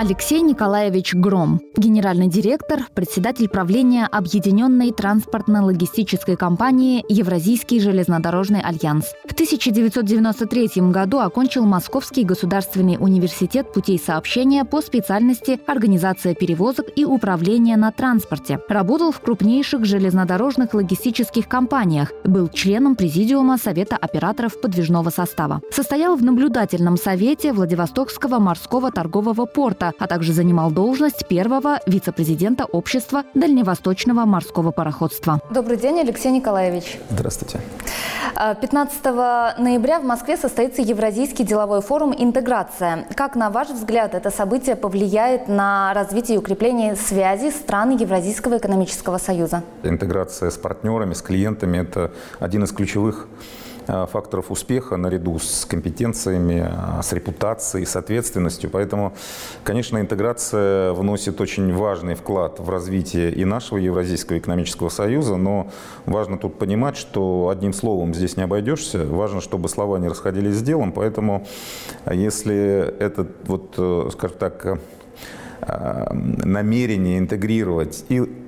Алексей Николаевич Гром, генеральный директор, председатель правления Объединенной транспортно-логистической компании «Евразийский железнодорожный альянс». В 1993 году окончил Московский государственный университет путей сообщения по специальности «Организация перевозок и управление на транспорте». Работал в крупнейших железнодорожных логистических компаниях, был членом Президиума Совета операторов подвижного состава. Состоял в наблюдательном совете Владивостокского морского торгового порта, а также занимал должность первого вице-президента общества дальневосточного морского пароходства. Добрый день, Алексей Николаевич. Здравствуйте. 15 а, ноября в Москве состоится Евразийский деловой форум «Интеграция». Как, на ваш взгляд, это событие повлияет на развитие и укрепление связи стран Евразийского экономического союза? Интеграция с партнерами, с клиентами – это один из ключевых факторов успеха наряду с компетенциями, э, с репутацией, с ответственностью. Поэтому, конечно, интеграция вносит очень важный вклад в развитие и нашего Евразийского экономического союза, но важно тут понимать, что одним словом здесь не обойдешься. Важно, чтобы слова не расходились с делом, поэтому если этот, вот, э, скажем так, намерение интегрировать и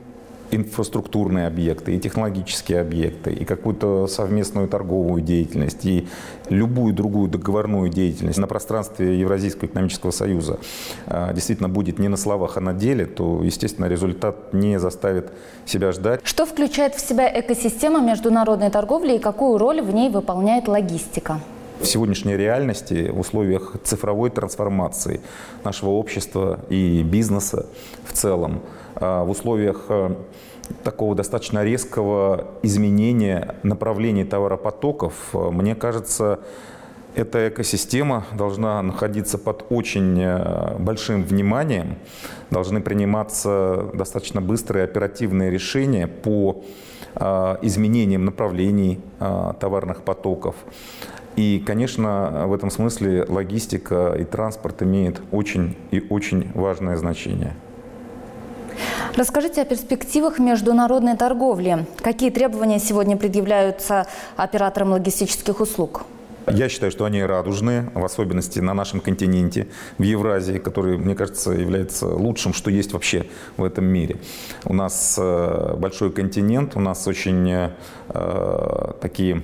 инфраструктурные объекты, и технологические объекты, и какую-то совместную торговую деятельность, и любую другую договорную деятельность на пространстве Евразийского экономического союза а, действительно будет не на словах, а на деле, то, естественно, результат не заставит себя ждать. Что включает в себя экосистема международной торговли и какую роль в ней выполняет логистика? В сегодняшней реальности, в условиях цифровой трансформации нашего общества и бизнеса в целом, а, в условиях а, такого достаточно резкого изменения направлений товаропотоков, а, мне кажется, эта экосистема должна находиться под очень большим вниманием, должны приниматься достаточно быстрые оперативные решения по изменениям направлений товарных потоков. И, конечно, в этом смысле логистика и транспорт имеют очень и очень важное значение. Расскажите о перспективах международной торговли. Какие требования сегодня предъявляются операторам логистических услуг? Я считаю, что они радужные, в особенности на нашем континенте, в Евразии, который, мне кажется, является лучшим, что есть вообще в этом мире. У нас э, большой континент, у нас очень э, такие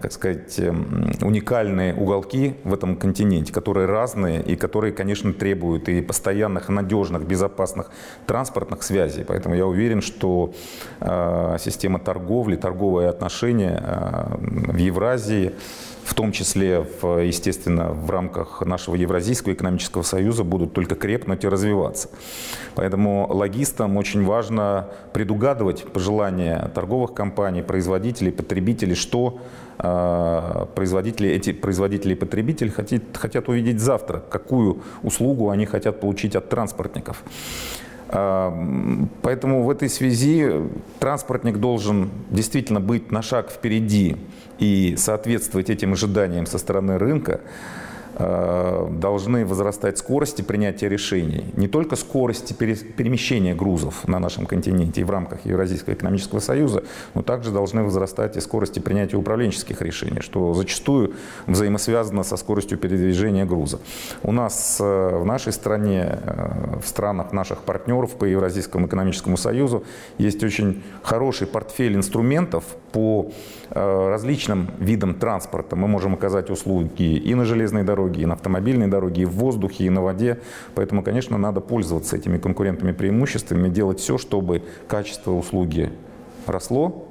как сказать, эм, уникальные уголки в этом континенте, которые разные и которые, конечно, требуют и постоянных, надежных, безопасных транспортных связей. Поэтому я уверен, что э, система торговли, торговые отношения э, в Евразии в том числе, в, естественно, в рамках нашего Евразийского экономического союза будут только крепнуть и развиваться. Поэтому логистам очень важно предугадывать пожелания торговых компаний, производителей, потребителей, что э, производители, эти производители и потребители хотят, хотят увидеть завтра, какую услугу они хотят получить от транспортников. А, поэтому в этой связи транспортник должен действительно быть на шаг впереди и соответствовать этим ожиданиям со стороны рынка. Э, должны возрастать скорости принятия решений. Не только скорости перемещения грузов на нашем континенте и в рамках Евразийского экономического союза, но также должны возрастать и скорости принятия управленческих решений, что зачастую взаимосвязано со скоростью передвижения груза. У нас э, в нашей стране, э, в странах наших партнеров по Евразийскому экономическому союзу есть очень хороший портфель инструментов по различным видам транспорта. Мы можем оказать услуги и на железной дороге, дороге, и на автомобильной дороге, и в воздухе, и на воде. Поэтому, конечно, надо пользоваться этими конкурентными преимуществами, делать все, чтобы качество услуги росло,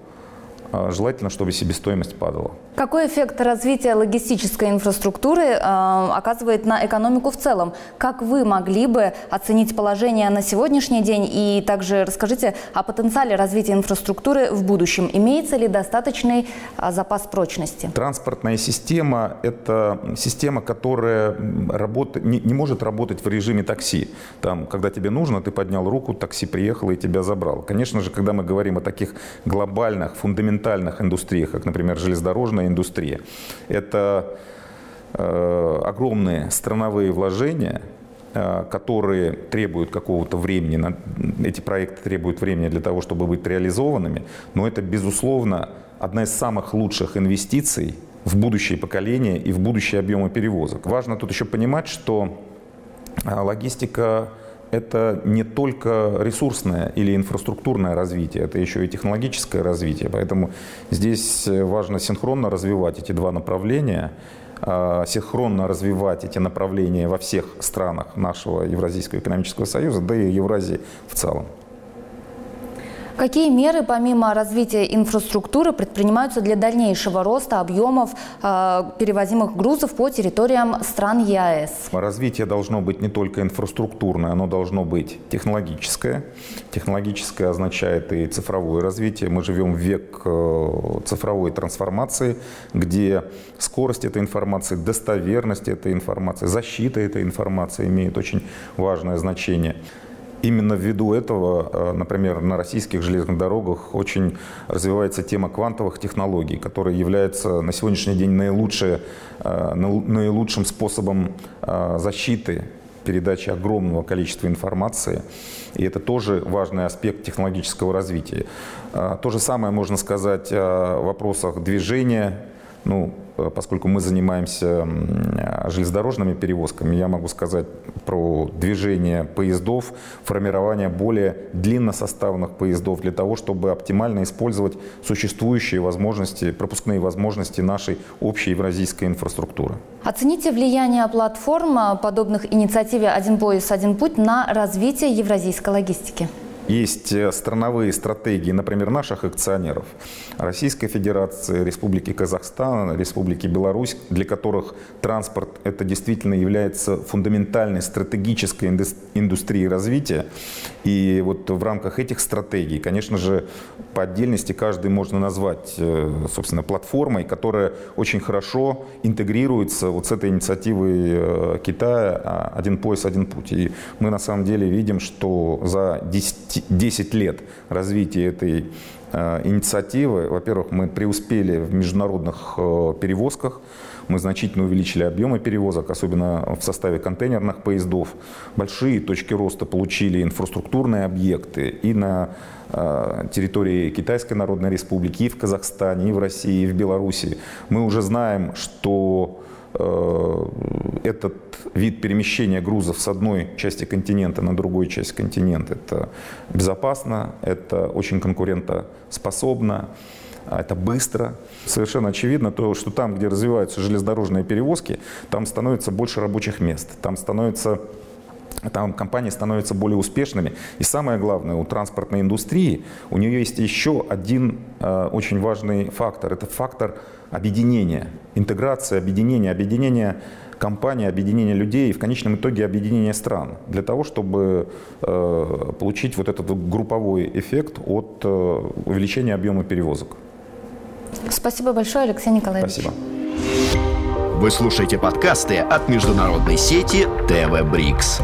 а желательно, чтобы себестоимость падала. Какой эффект развития логистической инфраструктуры э, оказывает на экономику в целом? Как вы могли бы оценить положение на сегодняшний день и также расскажите о потенциале развития инфраструктуры в будущем? Имеется ли достаточный э, запас прочности? Транспортная система – это система, которая работа, не, не может работать в режиме такси. Там, когда тебе нужно, ты поднял руку, такси приехало и тебя забрал. Конечно же, когда мы говорим о таких глобальных, фундаментальных индустриях, как, например, железнодорожная индустрия. Это э, огромные страновые вложения, э, которые требуют какого-то времени, эти проекты требуют времени для того, чтобы быть реализованными, но это, безусловно, одна из самых лучших инвестиций в будущее поколения и в будущие объемы перевозок. Важно тут еще понимать, что а, логистика это не только ресурсное или инфраструктурное развитие, это еще и технологическое развитие. Поэтому здесь важно синхронно развивать эти два направления, а, синхронно развивать эти направления во всех странах нашего Евразийского экономического союза, да и Евразии в целом. Какие меры помимо развития инфраструктуры предпринимаются для дальнейшего роста объемов э, перевозимых грузов по территориям стран ЕАЭС? Развитие должно быть не только инфраструктурное, оно должно быть технологическое. Технологическое означает и цифровое развитие. Мы живем в век э, цифровой трансформации, где скорость этой информации, достоверность этой информации, защита этой информации имеет очень важное значение. Именно ввиду этого, э, например, на российских железных дорогах очень развивается тема квантовых технологий, которая является на сегодняшний день наилучшее, э, наилучшим способом э, защиты передачи огромного количества информации. И это тоже важный аспект технологического развития. То же самое можно сказать о вопросах движения, ну, Э, поскольку мы занимаемся железнодорожными перевозками, я могу сказать про движение поездов, формирование более длинносоставных поездов для того, чтобы оптимально использовать существующие возможности, пропускные возможности нашей общей евразийской инфраструктуры. Оцените влияние платформ, э, подобных инициативе «Один пояс, один путь» на развитие евразийской логистики. Есть э, страновые стратегии, например, наших акционеров, Российской Федерации, Республики Казахстан, Республики Беларусь, для которых транспорт это действительно является фундаментальной стратегической индустрией развития. И вот в рамках этих стратегий, конечно же, по отдельности каждый можно назвать, э, собственно, платформой, которая очень хорошо интегрируется вот с этой инициативой э, Китая а, «Один пояс, один путь». И мы на самом деле видим, что за 10 10 лет развития этой э, инициативы, во-первых, мы преуспели в международных э, перевозках, мы значительно увеличили объемы перевозок, особенно в составе контейнерных поездов. Большие точки роста получили инфраструктурные объекты и на э, территории Китайской Народной Республики, и в Казахстане, и в России, и в Беларуси. Мы уже знаем, что этот вид перемещения грузов с одной части континента на другую часть континента это безопасно, это очень конкурентоспособно, это быстро. Совершенно очевидно то, что там, где развиваются железнодорожные перевозки, там становится больше рабочих мест, там становится там компании становятся более успешными. И самое главное, у транспортной индустрии у нее есть еще один э, очень важный фактор. Это фактор объединения, интеграции, объединения, объединения компаний, объединения людей и в конечном итоге объединения стран для того, чтобы э, получить вот этот групповой эффект от э, увеличения объема перевозок. Спасибо большое, Алексей Николаевич. Спасибо. Вы слушаете подкасты от международной сети ТВ Брикс.